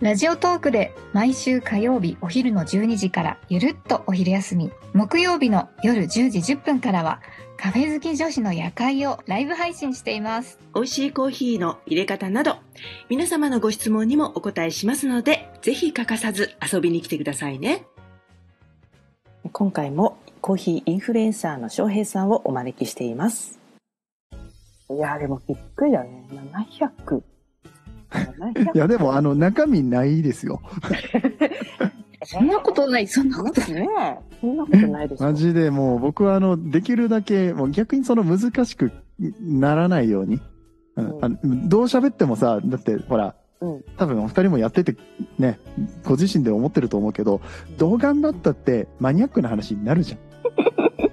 ラジオトークで毎週火曜日お昼の12時からゆるっとお昼休み木曜日の夜10時10分からはカフェ好き女子の夜会をライブ配信しています美味しいコーヒーの入れ方など皆様のご質問にもお答えしますのでぜひ欠かさず遊びに来てくださいね今回もコーヒーインフルエンサーの翔平さんをお招きしていますいや、でもびっくりだね。700。いや、でも、あの、中身ないですよ。そんなことないそんなことないねそんなことないですよ。マジでもう、僕は、あの、できるだけ、もう逆にその難しくならないように。うんうんあのどう喋ってもさ、だって、ほら、うん多分お二人もやってて、ね、ご自身で思ってると思うけど、どう頑張ったってマニアックな話になるじゃん。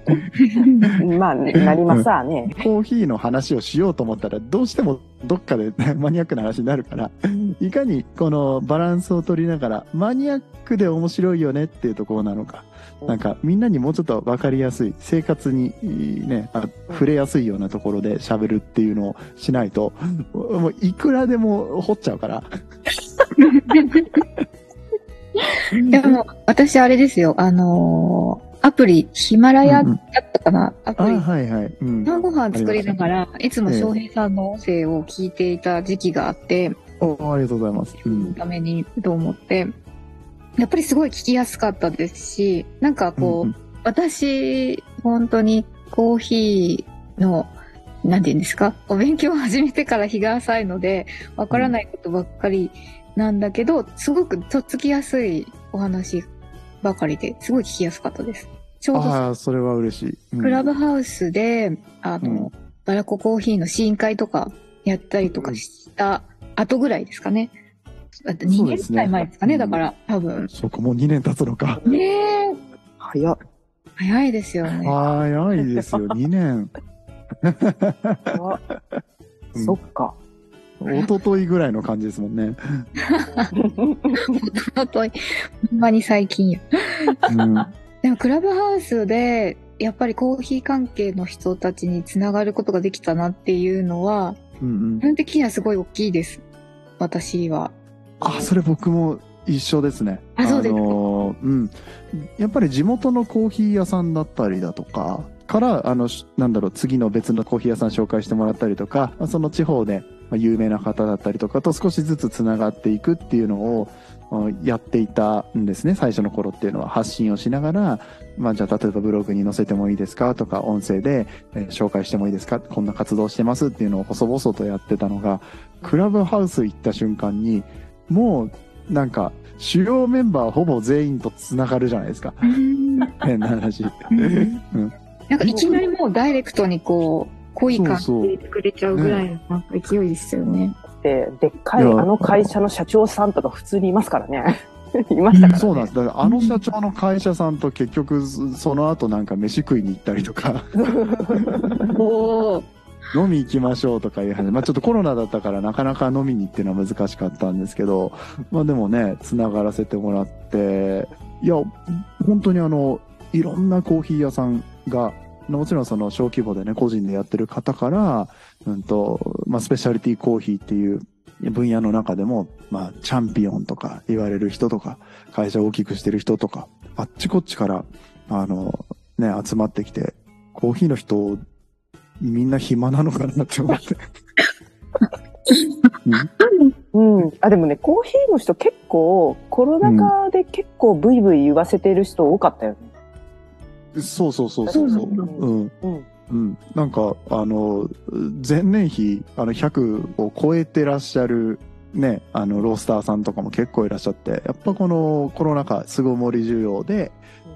まあ、なりますわね。コーヒーの話をしようと思ったら、どうしてもどっかでマニアックな話になるから、いかにこのバランスを取りながら、マニアックで面白いよねっていうところなのか、なんかみんなにもうちょっとわかりやすい、生活にね、あ触れやすいようなところで喋るっていうのをしないと、もういくらでも掘っちゃうから。でも私あれですよあのアプリヒマラヤだったかな、アあ、プリはいはい。うん。晩ご飯作りながら、いつもええ翔平さんの音声を聞いていた時期があって、おありがとうございます。うん。ためにと思って、やっぱりすごい聞きやすかったですし、なんかこう、うん私、本当にコーヒーの、なんて言うんですか、お勉強を始めてから日が浅いので、わからないことばっかりなんだけど、すごくとっつきやすいお話ばかりで、すごい聞きやすかったです。ちょうどああ、それは嬉しい。うんクラブハウスで、あの、うんバラココーヒーの試飲会とかやったりとかした後ぐらいですかね。だって2年そうですねくらい前ですかね、うんだから多分。そこもう2年経つのか。ねえ、早っ。早いですよね。早いですよ、2年。そっか。一昨日ぐらいの感じですもんね。本当に、ほんまに最近や。うん。でもクラブハウスで、やっぱりコーヒー関係の人たちにつながることができたなっていうのは、うんうん基。本的にはすごい大きいです。私は。あ、それ僕も一緒ですね。あそうですかのーうん。やっぱり地元のコーヒー屋さんだったりだとか、から、あの、しなんだろう、次の別のコーヒー屋さん紹介してもらったりとか、まあその地方でまあ有名な方だったりとかと少しずつつながっていくっていうのをうんやっていたんですね、最初の頃っていうのは発信をしながら、まあじゃあ例えばブログに載せてもいいですかとか、音声で、えー紹介してもいいですかこんな活動してますっていうのを細々とやってたのが、クラブハウス行った瞬間に、もうなんか主要メンバーほぼ全員とつながるじゃないですか。変な話。うんなんかいきなりもうダイレクトにこう、濃い感じで入れてくれちゃうぐらいの勢いですよね。で、でっかいあの会社の社長さんとか普通にいますからね。いましたからね。そうなんです。だからあの社長の会社さんと結局そその後なんか飯食いに行ったりとか、飲み行きましょうとかいう話。まあちょっとコロナだったからなかなか飲みにっていうのは難しかったんですけど、まあでもね、つながらせてもらって、いや、本当にあの、いろんなコーヒー屋さんが、もちろんその小規模でね、個人でやってる方から、うんと、まあスペシャリティコーヒーっていう分野の中でも、まあチャンピオンとか言われる人とか、会社を大きくしてる人とか、あっちこっちから、あの、ね、集まってきて、コーヒーの人、みんな暇なのかなって思って。うん。あ、でもね、コーヒーの人結構、コロナ禍で結構ブイブイ言わせてる人多かったよね。そうそうそうそうそう。うん。うん。うん。なんか、あの、前年比、あの、100を超えてらっしゃる、ね、あの、ロースターさんとかも結構いらっしゃって、やっぱこのコロナ禍、巣ごもり需要で、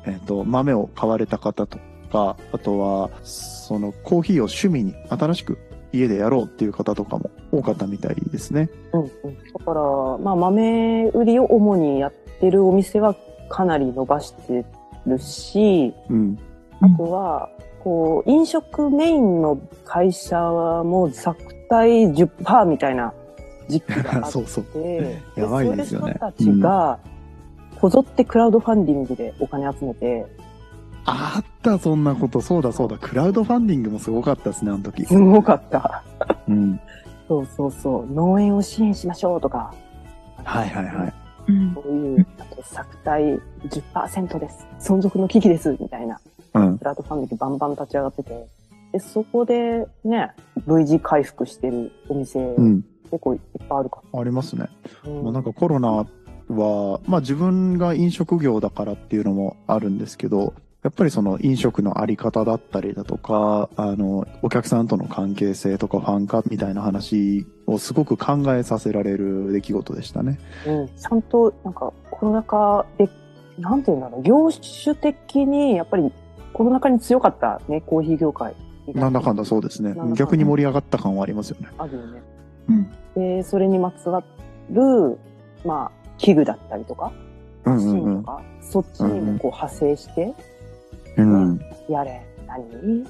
えっ、と、豆を買われた方とか、あとは、その、コーヒーを趣味に新しく家でやろうっていう方とかも多かったみたいですね。うんうん。だから、まあ、豆売りを主にやってるお店はかなり伸ばしてるし、うん。あとは、こう、飲食メインの会社はもう作体10%みたいな時期があって、そうそう。でやばいですよねそういう人たちが、こぞってクラウドファンディングでお金集めて、あった、そんなこと。そうだそうだ。クラウドファンディングもすごかったですね、あの時。すごかった。うん。そうそうそう。農園を支援しましょうとか。はいはいはい。うんそういう、あと作体10%です。存続の危機です。みたいな。うん。クラウドファンディングバンバン立ち上がってて。で、そこでね、V 字回復してるお店、うん。結構いっぱいあるかありますね。うなんかコロナは、まあ自分が飲食業だからっていうのもあるんですけど、やっぱりその飲食のあり方だったりだとか、あの、お客さんとの関係性とかファン化みたいな話をすごく考えさせられる出来事でしたね。うん、ちゃんと、なんか、コロナ禍で、なんていうんだろう、業種的に、やっぱり、コロナ禍に強かったね、コーヒー業界。なんだかんだそうですね逆に盛り上がった感はありますよね。あるよね。うんで、それにまつわる、まあ、器具だったりとか、うんうんうん。ンとか、そっちにもこう派生して、うん。やれ、何？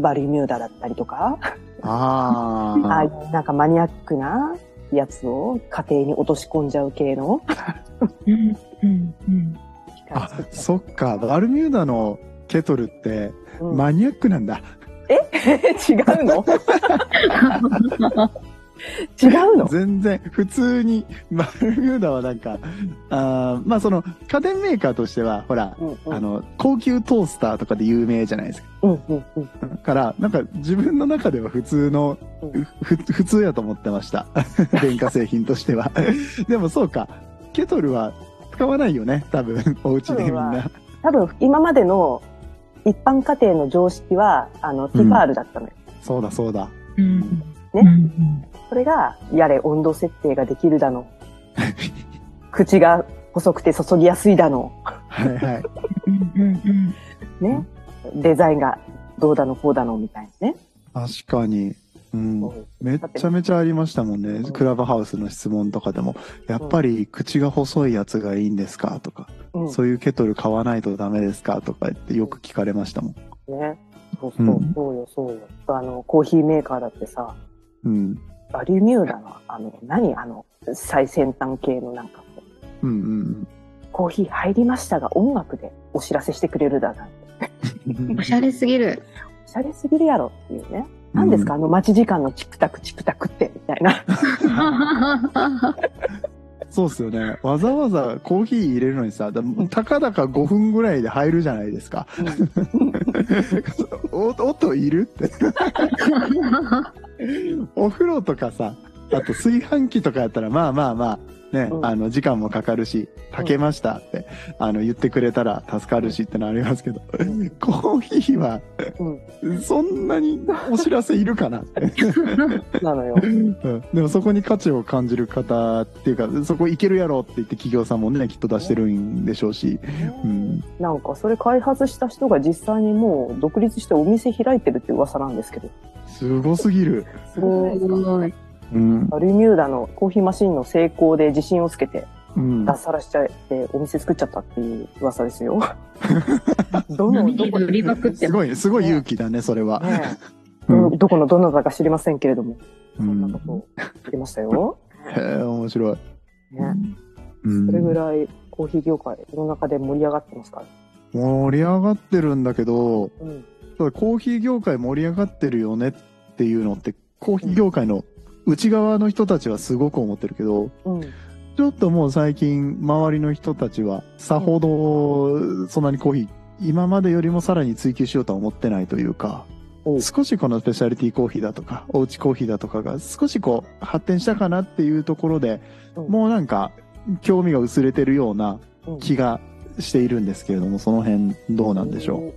バリミューダだったりとか、あ ああいあ。うなんかマニアックなやつを家庭に落とし込んじゃう系の？うんうんうん。あそっか。バルミューダのケトルってう。うん。マニアックなんだ。違うの？違うの？全然、普通に、バルミューダはなんか、あーまあその、家電メーカーとしては、ほら、うんうんあの、高級トースターとかで有名じゃないですか。うんうんうんだから、なんか自分の中では普通の、うんふ普通やと思ってました。電化製品としては。でもそうか、ケトルは使わないよね、多分、お家でみんな。多分今までの一般家庭の常識はあのティファールだったのよ、そうだそうだ。うんね？うんそれがやれ温度設定ができるだの。口が細くて注ぎやすいだの。はいはい。ね、デザインがどうだのこうだのみたいなね、確かに。うん。めっちゃめちゃありましたもんね。クラブハウスの質問とかでも、やっぱり口が細いやつがいいんですか？とか、うん。そういうケトル買わないとダメですか？とか言ってよく聞かれましたもん。ね。そうそう、うん。そうよそうよ。あのコーヒーメーカーだってさ。うん。バリミューダのあの何あの最先端系のなんかこううんうんコーヒー入りましたが音楽でお知らせしてくれるだなんてうん。おしゃれすぎる。おしゃれすぎるやろっていうね。何ですか、あの待ち時間のチクタクチクタクって、みたいな。そうっすよね。わざわざコーヒー入れるのにさ、だたかだか5分ぐらいで入るじゃないですか。お音いるって。お風呂とかさ、あと炊飯器とかやったら、まあまあまあ、ね、うんあの、時間もかかるし、炊けましたって、あの、言ってくれたら助かるしってのありますけど、んコーヒーは、うん、そんなにお知らせいるかな。なのよ。うんでもそこに価値を感じる方っていうか、そこいけるやろって言って企業さんもね、きっと出してるんでしょうし、うん。なんか、それ開発した人が実際にもう独立してお店開いてるって噂なんですけど。すごすぎる。すごい。うん。バルミューダのコーヒーマシンの成功で自信をつけてうん。脱サラしちゃってお店作っちゃったっていう噂ですよ。どの、どこ売りまくってすごい、すごい勇気だね、それは。どどこのどなたか知りませんけれども、うそんなんことを言ってましたよ。へえ、面白い。ね、うんそれぐらいコーヒー業界の中で盛り上がってますか？ら。盛り上がってるんだけど、うん。ただコーヒー業界盛り上がってるよねっていうのって、コーヒー業界の内側の人たちはすごく思ってるけど、うん。ちょっともう最近、周りの人たちは、さほど、そんなにコーヒー、今までよりもさらに追求しようとは思ってないというか、うん少しこのスペシャリティコーヒーだとか、おうちコーヒーだとかが少しこう、発展したかなっていうところで、うんもうなんか、興味が薄れてるようなうん気がしているんですけれども、その辺どうなんでしょ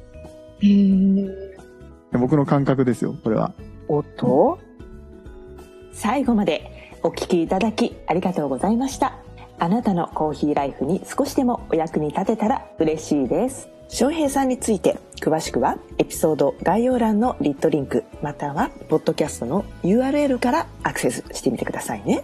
う？僕の感覚ですよ、これは。おっと最後までお聞きいただきありがとうございました。あなたのコーヒーライフに少しでもお役に立てたら嬉しいです。翔平さんについて詳しくはエピソード概要欄のリットリンクまたはポッドキャストの URL からアクセスしてみてくださいね。